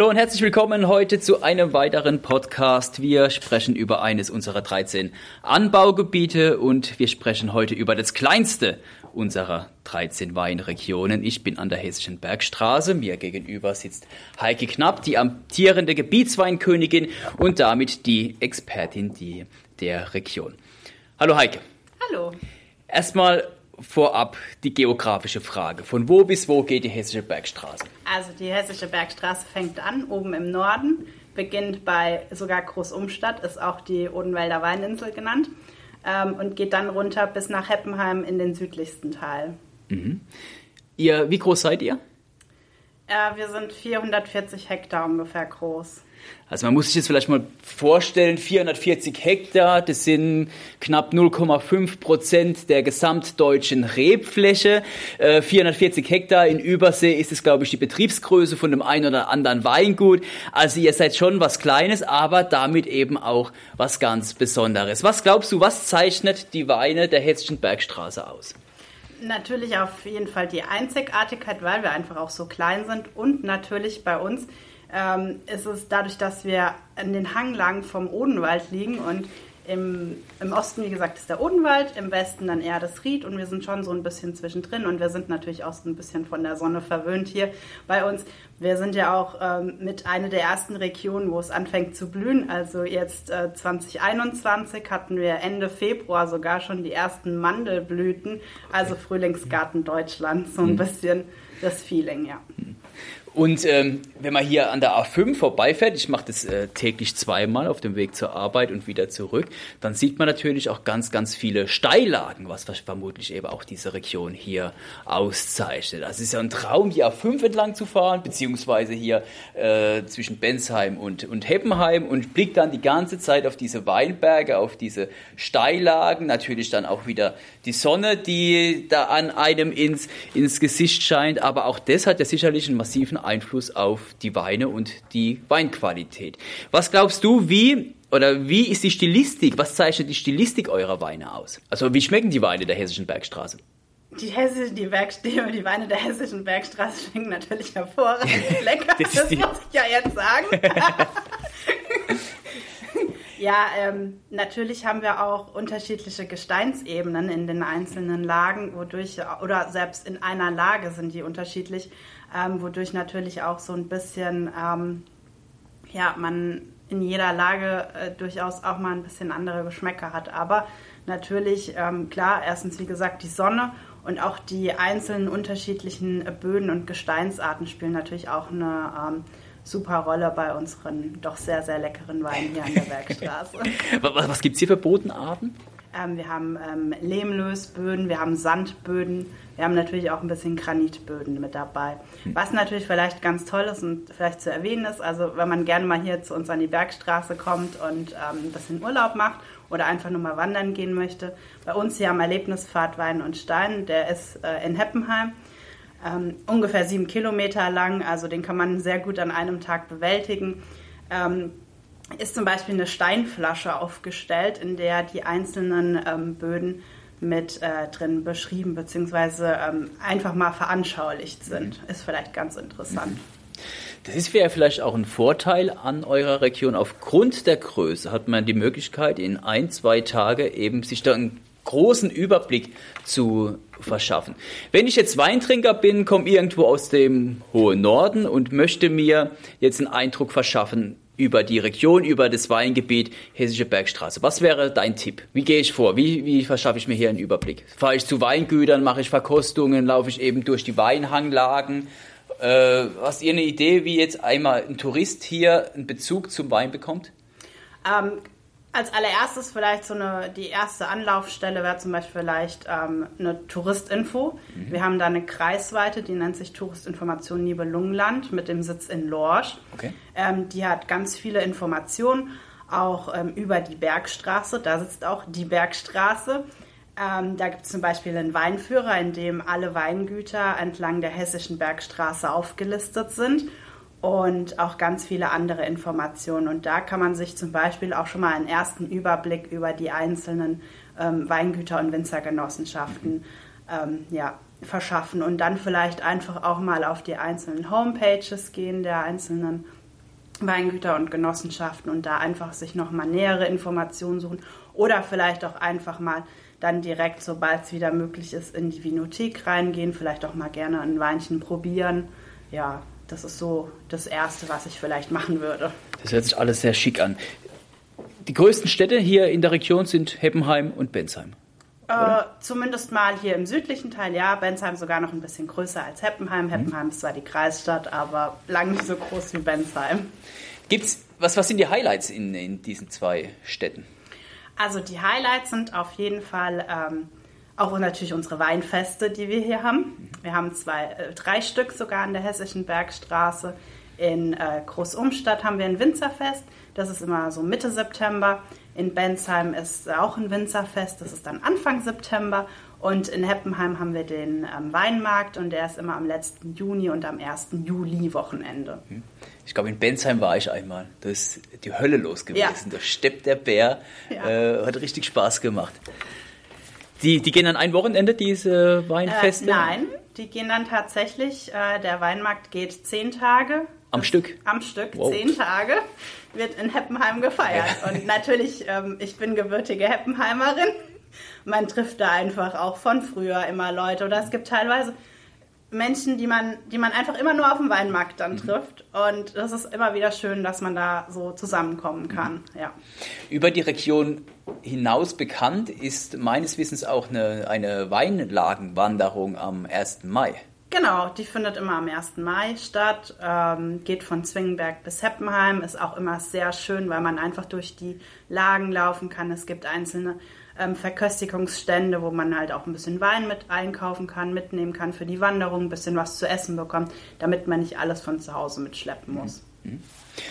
Hallo und herzlich willkommen heute zu einem weiteren Podcast. Wir sprechen über eines unserer 13 Anbaugebiete und wir sprechen heute über das kleinste unserer 13 Weinregionen. Ich bin an der Hessischen Bergstraße. Mir gegenüber sitzt Heike Knapp, die amtierende Gebietsweinkönigin und damit die Expertin der Region. Hallo Heike. Hallo. Erstmal vorab die geografische Frage. Von wo bis wo geht die Hessische Bergstraße? Also die Hessische Bergstraße fängt an, oben im Norden, beginnt bei sogar Großumstadt, ist auch die Odenwälder Weininsel genannt, ähm, und geht dann runter bis nach Heppenheim in den südlichsten Teil. Mhm. Ihr, wie groß seid ihr? Äh, wir sind 440 Hektar ungefähr groß. Also man muss sich jetzt vielleicht mal vorstellen, 440 Hektar, das sind knapp 0,5 Prozent der gesamtdeutschen Rebfläche. 440 äh, Hektar in Übersee ist es, glaube ich, die Betriebsgröße von dem einen oder anderen Weingut. Also ihr seid schon was Kleines, aber damit eben auch was ganz Besonderes. Was glaubst du, was zeichnet die Weine der Hessischen Bergstraße aus? Natürlich auf jeden Fall die Einzigartigkeit, weil wir einfach auch so klein sind und natürlich bei uns ähm, ist es dadurch, dass wir in den Hanglagen vom Odenwald liegen und im, im Osten, wie gesagt, ist der Odenwald, im Westen dann eher das Ried und wir sind schon so ein bisschen zwischendrin und wir sind natürlich auch so ein bisschen von der Sonne verwöhnt hier bei uns. Wir sind ja auch ähm, mit einer der ersten Regionen, wo es anfängt zu blühen. Also jetzt äh, 2021 hatten wir Ende Februar sogar schon die ersten Mandelblüten, also Frühlingsgarten Deutschland, so ein mhm. bisschen das Feeling, ja. Und ähm, wenn man hier an der A5 vorbeifährt, ich mache das äh, täglich zweimal auf dem Weg zur Arbeit und wieder zurück, dann sieht man natürlich auch ganz, ganz viele Steillagen, was vermutlich eben auch diese Region hier auszeichnet. Also es ist ja ein Traum, die A5 entlang zu fahren, beziehungsweise hier äh, zwischen Bensheim und, und Heppenheim und blickt dann die ganze Zeit auf diese Weinberge, auf diese Steillagen, natürlich dann auch wieder die Sonne, die da an einem ins, ins Gesicht scheint, aber auch das hat ja sicherlich einen massiven Einfluss auf die Weine und die Weinqualität. Was glaubst du, wie oder wie ist die Stilistik? Was zeichnet die Stilistik eurer Weine aus? Also wie schmecken die Weine der Hessischen Bergstraße? Die, Hessische, die, Bergstäbe, die Weine der Hessischen Bergstraße schmecken natürlich hervorragend lecker. das, das muss ich ja jetzt sagen. Ja, ähm, natürlich haben wir auch unterschiedliche Gesteinsebenen in den einzelnen Lagen, wodurch, oder selbst in einer Lage sind die unterschiedlich, ähm, wodurch natürlich auch so ein bisschen, ähm, ja, man in jeder Lage äh, durchaus auch mal ein bisschen andere Geschmäcker hat. Aber natürlich, ähm, klar, erstens wie gesagt die Sonne und auch die einzelnen unterschiedlichen Böden und Gesteinsarten spielen natürlich auch eine ähm, super Rolle bei unseren doch sehr, sehr leckeren Weinen hier an der Bergstraße. was gibt es hier für Bodenarten? Ähm, wir haben ähm, Lehmlösböden, wir haben Sandböden, wir haben natürlich auch ein bisschen Granitböden mit dabei. Hm. Was natürlich vielleicht ganz toll ist und vielleicht zu erwähnen ist, also wenn man gerne mal hier zu uns an die Bergstraße kommt und ähm, ein bisschen Urlaub macht oder einfach nur mal wandern gehen möchte, bei uns hier am Erlebnispfad Wein und Stein, der ist äh, in Heppenheim ähm, ungefähr sieben Kilometer lang, also den kann man sehr gut an einem Tag bewältigen. Ähm, ist zum Beispiel eine Steinflasche aufgestellt, in der die einzelnen ähm, Böden mit äh, drin beschrieben bzw. Ähm, einfach mal veranschaulicht sind. Mhm. Ist vielleicht ganz interessant. Das ist ja vielleicht auch ein Vorteil an eurer Region. Aufgrund der Größe hat man die Möglichkeit, in ein, zwei Tage eben sich da einen großen Überblick zu verschaffen. Wenn ich jetzt Weintrinker bin, komme irgendwo aus dem hohen Norden und möchte mir jetzt einen Eindruck verschaffen über die Region, über das Weingebiet Hessische Bergstraße. Was wäre dein Tipp? Wie gehe ich vor? Wie, wie verschaffe ich mir hier einen Überblick? Fahre ich zu Weingütern, mache ich Verkostungen, laufe ich eben durch die Weinhanglagen? Äh, hast ihr eine Idee, wie jetzt einmal ein Tourist hier einen Bezug zum Wein bekommt? Ähm, als allererstes vielleicht so eine, die erste Anlaufstelle wäre zum Beispiel vielleicht ähm, eine Touristinfo. Mhm. Wir haben da eine Kreisweite, die nennt sich Touristinformation Nibelungenland mit dem Sitz in Lorsch. Okay. Ähm, die hat ganz viele Informationen, auch ähm, über die Bergstraße. Da sitzt auch die Bergstraße. Ähm, da gibt es zum Beispiel einen Weinführer, in dem alle Weingüter entlang der hessischen Bergstraße aufgelistet sind und auch ganz viele andere Informationen. Und da kann man sich zum Beispiel auch schon mal einen ersten Überblick über die einzelnen ähm, Weingüter und Winzergenossenschaften ähm, ja, verschaffen und dann vielleicht einfach auch mal auf die einzelnen Homepages gehen der einzelnen Weingüter und Genossenschaften und da einfach sich nochmal nähere Informationen suchen oder vielleicht auch einfach mal dann direkt, sobald es wieder möglich ist, in die Vinothek reingehen, vielleicht auch mal gerne ein Weinchen probieren. Ja, das ist so das Erste, was ich vielleicht machen würde. Das hört sich alles sehr schick an. Die größten Städte hier in der Region sind Heppenheim und Bensheim. Äh, zumindest mal hier im südlichen Teil, ja. Bensheim sogar noch ein bisschen größer als Heppenheim. Mhm. Heppenheim ist zwar die Kreisstadt, aber lang nicht so groß wie Bensheim. Gibt's, was, was sind die Highlights in, in diesen zwei Städten? Also die Highlights sind auf jeden Fall ähm, auch natürlich unsere Weinfeste, die wir hier haben. Wir haben zwei, äh, drei Stück sogar an der Hessischen Bergstraße. In äh, Großumstadt haben wir ein Winzerfest. Das ist immer so Mitte September. In Bensheim ist auch ein Winzerfest. Das ist dann Anfang September. Und in Heppenheim haben wir den ähm, Weinmarkt und der ist immer am letzten Juni und am 1. Juli Wochenende. Hm. Ich glaube, in Bensheim war ich einmal. Da ist die Hölle los gewesen. Ja. Da steppt der Bär. Ja. Äh, hat richtig Spaß gemacht. Die, die gehen dann ein Wochenende, diese Weinfeste? Äh, nein, die gehen dann tatsächlich, äh, der Weinmarkt geht zehn Tage. Am Stück? Am Stück, wow. zehn Tage, wird in Heppenheim gefeiert. Ja. Und natürlich, ähm, ich bin gebürtige Heppenheimerin. Man trifft da einfach auch von früher immer Leute. Oder es gibt teilweise Menschen, die man, die man einfach immer nur auf dem Weinmarkt dann mhm. trifft. Und das ist immer wieder schön, dass man da so zusammenkommen kann. Ja. Über die Region hinaus bekannt ist meines Wissens auch eine, eine Weinlagenwanderung am 1. Mai. Genau, die findet immer am 1. Mai statt, ähm, geht von Zwingenberg bis Heppenheim, ist auch immer sehr schön, weil man einfach durch die Lagen laufen kann. Es gibt einzelne ähm, Verköstigungsstände, wo man halt auch ein bisschen Wein mit einkaufen kann, mitnehmen kann für die Wanderung, ein bisschen was zu essen bekommt, damit man nicht alles von zu Hause mitschleppen muss. Mhm.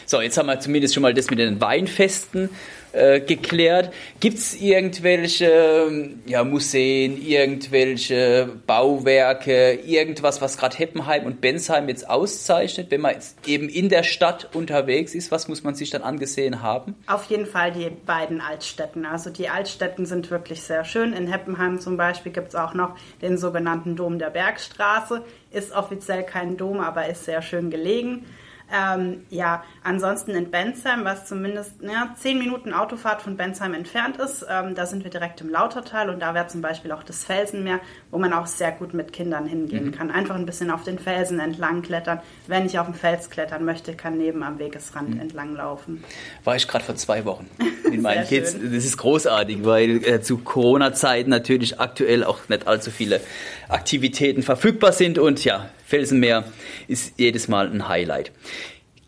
So, jetzt haben wir zumindest schon mal das mit den Weinfesten äh, geklärt. Gibt es irgendwelche ja, Museen, irgendwelche Bauwerke, irgendwas, was gerade Heppenheim und Bensheim jetzt auszeichnet, wenn man jetzt eben in der Stadt unterwegs ist? Was muss man sich dann angesehen haben? Auf jeden Fall die beiden Altstädten. Also die Altstädten sind wirklich sehr schön. In Heppenheim zum Beispiel gibt es auch noch den sogenannten Dom der Bergstraße. Ist offiziell kein Dom, aber ist sehr schön gelegen. Ähm, ja, ansonsten in Bensheim, was zumindest ja, zehn Minuten Autofahrt von Bensheim entfernt ist, ähm, da sind wir direkt im Lautertal und da wäre zum Beispiel auch das Felsenmeer, wo man auch sehr gut mit Kindern hingehen mhm. kann. Einfach ein bisschen auf den Felsen entlang klettern. Wenn ich auf dem Fels klettern möchte, kann neben am Wegesrand mhm. entlang laufen. War ich gerade vor zwei Wochen mit meinen Kids. Schön. Das ist großartig, weil äh, zu Corona-Zeiten natürlich aktuell auch nicht allzu viele Aktivitäten verfügbar sind und ja, Felsenmeer ist jedes Mal ein Highlight.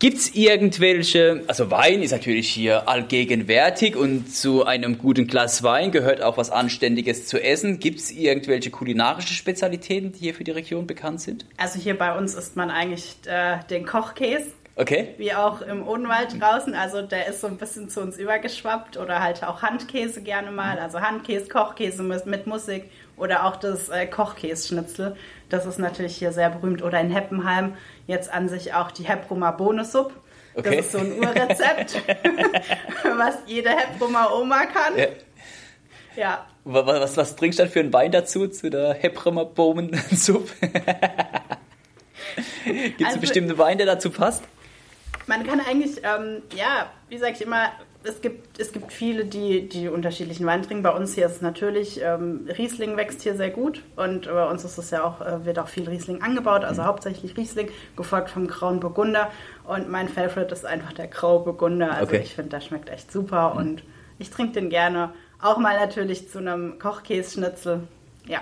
Gibt es irgendwelche, also Wein ist natürlich hier allgegenwärtig und zu einem guten Glas Wein gehört auch was Anständiges zu essen. Gibt es irgendwelche kulinarische Spezialitäten, die hier für die Region bekannt sind? Also hier bei uns isst man eigentlich äh, den Kochkäse. Okay. Wie auch im Odenwald draußen. Also der ist so ein bisschen zu uns übergeschwappt. Oder halt auch Handkäse gerne mal. Also Handkäse, Kochkäse mit, mit Musik. Oder auch das äh, Kochkäse-Schnitzel. Das ist natürlich hier sehr berühmt. Oder in Heppenheim jetzt an sich auch die Heppromer Bohnesuppe. Okay. Das ist so ein Urrezept, was jede Heppromer Oma kann. Ja. ja. Was, was trinkst du dann für einen Wein dazu, zu der Heppromer Bohnensuppe? Gibt es also, einen bestimmten Wein, der dazu passt? Man kann eigentlich, ähm, ja, wie sage ich immer, es gibt, es gibt viele, die die unterschiedlichen Wein trinken. Bei uns hier ist es natürlich, ähm, Riesling wächst hier sehr gut und bei uns ist es ja auch, äh, wird auch viel Riesling angebaut, also mhm. hauptsächlich Riesling, gefolgt vom Grauen Burgunder. Und mein Favorite ist einfach der Graue Burgunder. Also okay. ich finde, der schmeckt echt super mhm. und ich trinke den gerne. Auch mal natürlich zu einem Kochkässchnitzel. Ja.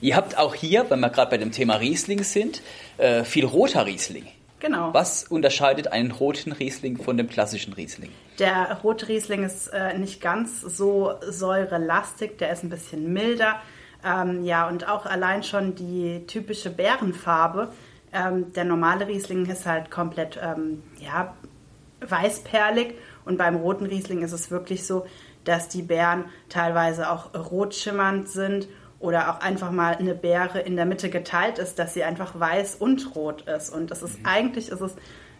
Ihr habt auch hier, wenn wir gerade bei dem Thema Riesling sind, äh, viel roter Riesling. Genau. Was unterscheidet einen roten Riesling von dem klassischen Riesling? Der rote Riesling ist äh, nicht ganz so säurelastig, der ist ein bisschen milder. Ähm, ja, und auch allein schon die typische Bärenfarbe. Ähm, der normale Riesling ist halt komplett ähm, ja, weißperlig und beim roten Riesling ist es wirklich so, dass die Beeren teilweise auch rot schimmernd sind oder auch einfach mal eine Beere in der Mitte geteilt ist, dass sie einfach weiß und rot ist. Und das ist mhm. eigentlich ist es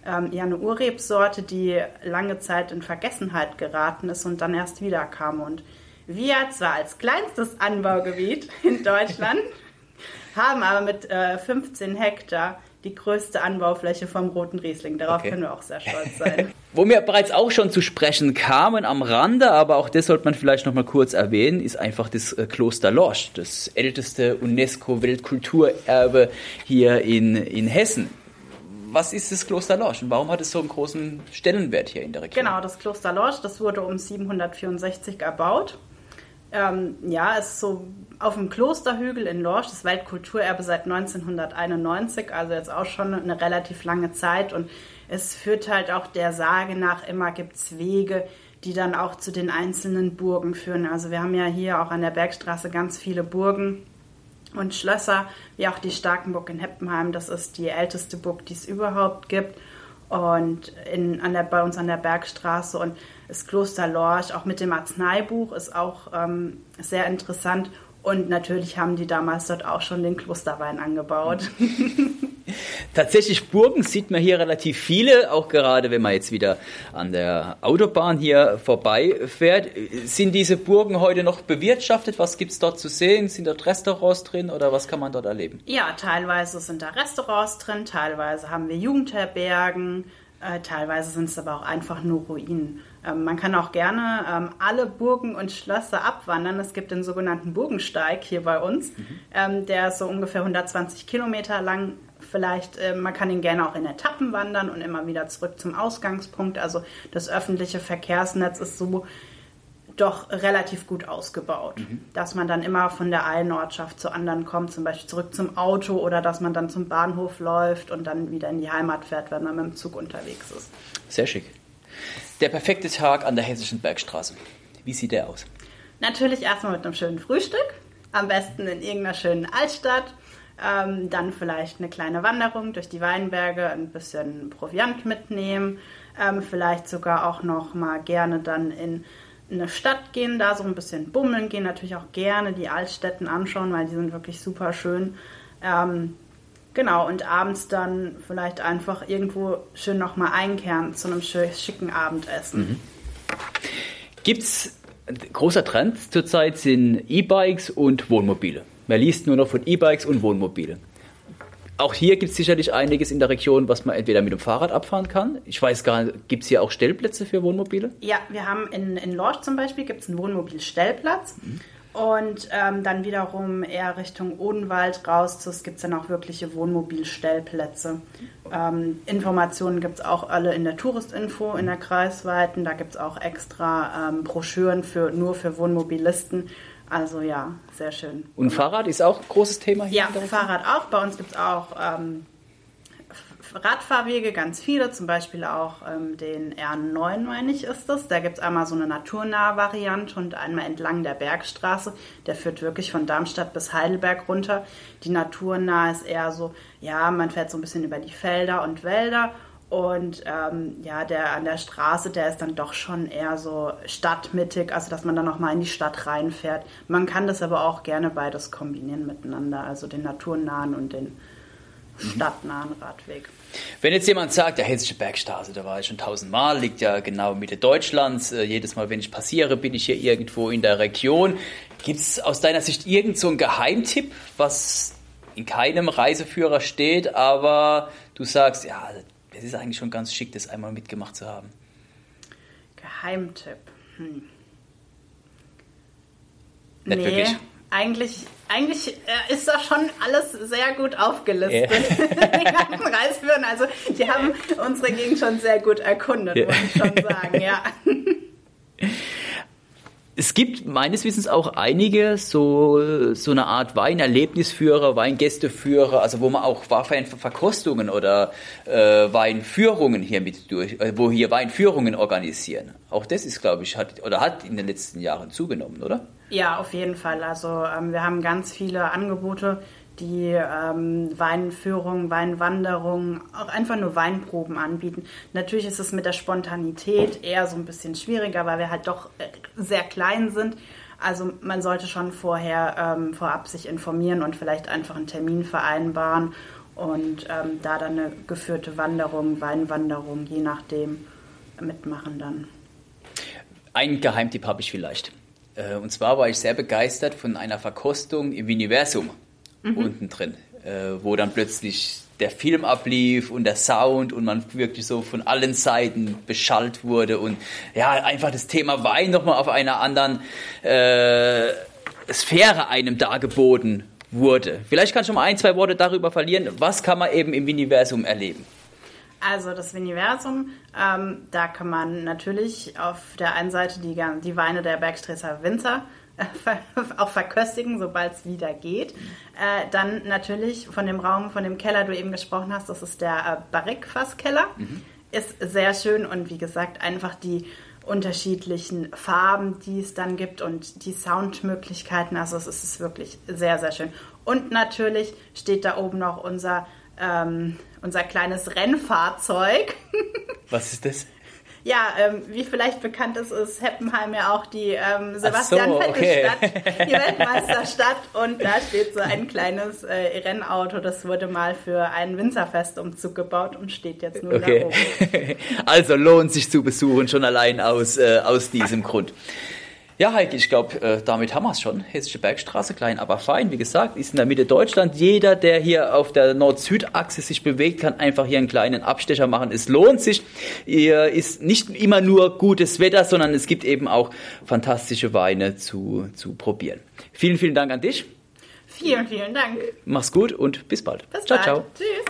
ähm, ja eine Urrebsorte, die lange Zeit in Vergessenheit geraten ist und dann erst wiederkam. Und wir zwar als kleinstes Anbaugebiet in Deutschland haben aber mit äh, 15 Hektar die größte Anbaufläche vom roten Riesling. Darauf okay. können wir auch sehr stolz sein. Wo wir bereits auch schon zu sprechen kamen am Rande, aber auch das sollte man vielleicht noch mal kurz erwähnen, ist einfach das äh, Kloster Lorsch, das älteste UNESCO-Weltkulturerbe hier in, in Hessen was ist das Kloster Lorsch und warum hat es so einen großen Stellenwert hier in der Region? Genau, das Kloster Lorsch, das wurde um 764 erbaut. Ähm, ja, ist so auf dem Klosterhügel in Lorsch, das Weltkulturerbe seit 1991, also jetzt auch schon eine relativ lange Zeit. Und es führt halt auch der Sage nach immer, gibt es Wege, die dann auch zu den einzelnen Burgen führen. Also wir haben ja hier auch an der Bergstraße ganz viele Burgen und Schlösser, wie auch die Starkenburg in Heppenheim. Das ist die älteste Burg, die es überhaupt gibt. Und in, an der, bei uns an der Bergstraße und das Kloster Lorch, auch mit dem Arzneibuch, ist auch ähm, sehr interessant. Und natürlich haben die damals dort auch schon den Klosterwein angebaut. Tatsächlich Burgen sieht man hier relativ viele, auch gerade wenn man jetzt wieder an der Autobahn hier vorbeifährt. Sind diese Burgen heute noch bewirtschaftet? Was gibt es dort zu sehen? Sind dort Restaurants drin oder was kann man dort erleben? Ja, teilweise sind da Restaurants drin, teilweise haben wir Jugendherbergen, äh, teilweise sind es aber auch einfach nur Ruinen. Ähm, man kann auch gerne ähm, alle Burgen und Schlösser abwandern. Es gibt den sogenannten Burgensteig hier bei uns. Mhm. Ähm, der ist so ungefähr 120 Kilometer lang. Vielleicht, äh, man kann ihn gerne auch in Etappen wandern und immer wieder zurück zum Ausgangspunkt. Also das öffentliche Verkehrsnetz ist so doch relativ gut ausgebaut, mhm. dass man dann immer von der einen Ortschaft zur anderen kommt, zum Beispiel zurück zum Auto oder dass man dann zum Bahnhof läuft und dann wieder in die Heimat fährt, wenn man mit dem Zug unterwegs ist. Sehr schick. Der perfekte Tag an der Hessischen Bergstraße. Wie sieht der aus? Natürlich erstmal mit einem schönen Frühstück. Am besten in irgendeiner schönen Altstadt. Ähm, dann vielleicht eine kleine Wanderung durch die Weinberge, ein bisschen Proviant mitnehmen. Ähm, vielleicht sogar auch noch mal gerne dann in eine Stadt gehen, da so ein bisschen bummeln gehen. Natürlich auch gerne die Altstädten anschauen, weil die sind wirklich super schön. Ähm, Genau, und abends dann vielleicht einfach irgendwo schön nochmal einkehren zu einem schicken Abendessen. Mhm. Es, großer Trend zurzeit sind E-Bikes und Wohnmobile. Man liest nur noch von E-Bikes und Wohnmobile. Auch hier gibt es sicherlich einiges in der Region, was man entweder mit dem Fahrrad abfahren kann. Ich weiß gar nicht, gibt es hier auch Stellplätze für Wohnmobile? Ja, wir haben in, in Lorch zum Beispiel gibt's einen Wohnmobilstellplatz. Mhm. Und ähm, dann wiederum eher Richtung Odenwald raus, es gibt dann auch wirkliche Wohnmobilstellplätze. Ähm, Informationen gibt es auch alle in der Touristinfo, in der Kreisweiten. Da gibt es auch extra ähm, Broschüren für, nur für Wohnmobilisten. Also ja, sehr schön. Und Fahrrad ist auch ein großes Thema hier? Ja, Fahrrad auch. Bei uns gibt es auch ähm, Radfahrwege, ganz viele, zum Beispiel auch ähm, den R9, meine ich, ist das. Da gibt es einmal so eine naturnahe Variante und einmal entlang der Bergstraße. Der führt wirklich von Darmstadt bis Heidelberg runter. Die naturnahe ist eher so, ja, man fährt so ein bisschen über die Felder und Wälder. Und ähm, ja, der an der Straße, der ist dann doch schon eher so stadtmittig, also dass man dann nochmal in die Stadt reinfährt. Man kann das aber auch gerne beides kombinieren miteinander, also den naturnahen und den stadtnahen Radweg. Wenn jetzt jemand sagt, der Hessische Bergstraße, da war ich schon tausendmal, liegt ja genau Mitte Deutschlands. Äh, jedes Mal, wenn ich passiere, bin ich hier irgendwo in der Region. Gibt es aus deiner Sicht irgendeinen so Geheimtipp, was in keinem Reiseführer steht, aber du sagst, ja, es ist eigentlich schon ganz schick, das einmal mitgemacht zu haben? Geheimtipp. Hm. Nicht nee, wirklich. Eigentlich, eigentlich äh, ist da schon alles sehr gut aufgelistet. Yeah. die ganzen Reisführer, also die haben unsere Gegend schon sehr gut erkundet, yeah. muss ich schon sagen, ja. Es gibt meines Wissens auch einige so, so eine Art Weinerlebnisführer, Weingästeführer, also wo man auch Weinverkostungen oder äh, Weinführungen hier mit durch, äh, wo hier Weinführungen organisieren. Auch das ist, glaube ich, hat oder hat in den letzten Jahren zugenommen, oder? Ja, auf jeden Fall. Also ähm, wir haben ganz viele Angebote, die ähm, Weinführungen, Weinwanderungen, auch einfach nur Weinproben anbieten. Natürlich ist es mit der Spontanität eher so ein bisschen schwieriger, weil wir halt doch äh, sehr klein sind. Also man sollte schon vorher ähm, vorab sich informieren und vielleicht einfach einen Termin vereinbaren und ähm, da dann eine geführte Wanderung, Weinwanderung, je nachdem, mitmachen dann. Ein Geheimtipp habe ich vielleicht. Äh, und zwar war ich sehr begeistert von einer Verkostung im Universum mhm. unten drin, äh, wo dann plötzlich der Film ablief und der Sound und man wirklich so von allen Seiten beschallt wurde und ja, einfach das Thema Wein nochmal auf einer anderen äh, Sphäre einem dargeboten wurde. Vielleicht kannst du mal ein, zwei Worte darüber verlieren. Was kann man eben im Universum erleben? Also das Universum, ähm, da kann man natürlich auf der einen Seite die, die Weine der Bergstresser Winzer auch verköstigen, sobald es wieder geht. Äh, dann natürlich von dem Raum, von dem Keller, du eben gesprochen hast, das ist der äh, Barrique-Fasskeller. Mhm. Ist sehr schön und wie gesagt, einfach die unterschiedlichen Farben, die es dann gibt und die Soundmöglichkeiten. Also es ist wirklich sehr, sehr schön. Und natürlich steht da oben noch unser, ähm, unser kleines Rennfahrzeug. Was ist das? Ja, ähm, wie vielleicht bekannt ist, ist Heppenheim ja auch die ähm, Sebastian so, Vettel-Stadt, okay. die Weltmeisterstadt. Und da steht so ein kleines äh, Rennauto, das wurde mal für einen Winzerfestumzug gebaut und steht jetzt nur okay. da oben. Also lohnt sich zu besuchen, schon allein aus, äh, aus diesem Grund. Ja, Heike, ich glaube, äh, damit haben wir es schon. Hessische Bergstraße, klein, aber fein. Wie gesagt, ist in der Mitte Deutschland. Jeder, der hier auf der Nord-Süd-Achse sich bewegt, kann einfach hier einen kleinen Abstecher machen. Es lohnt sich. Hier ist nicht immer nur gutes Wetter, sondern es gibt eben auch fantastische Weine zu, zu probieren. Vielen, vielen Dank an dich. Vielen, vielen Dank. Mach's gut und bis bald. Bis ciao, bald. ciao. Tschüss.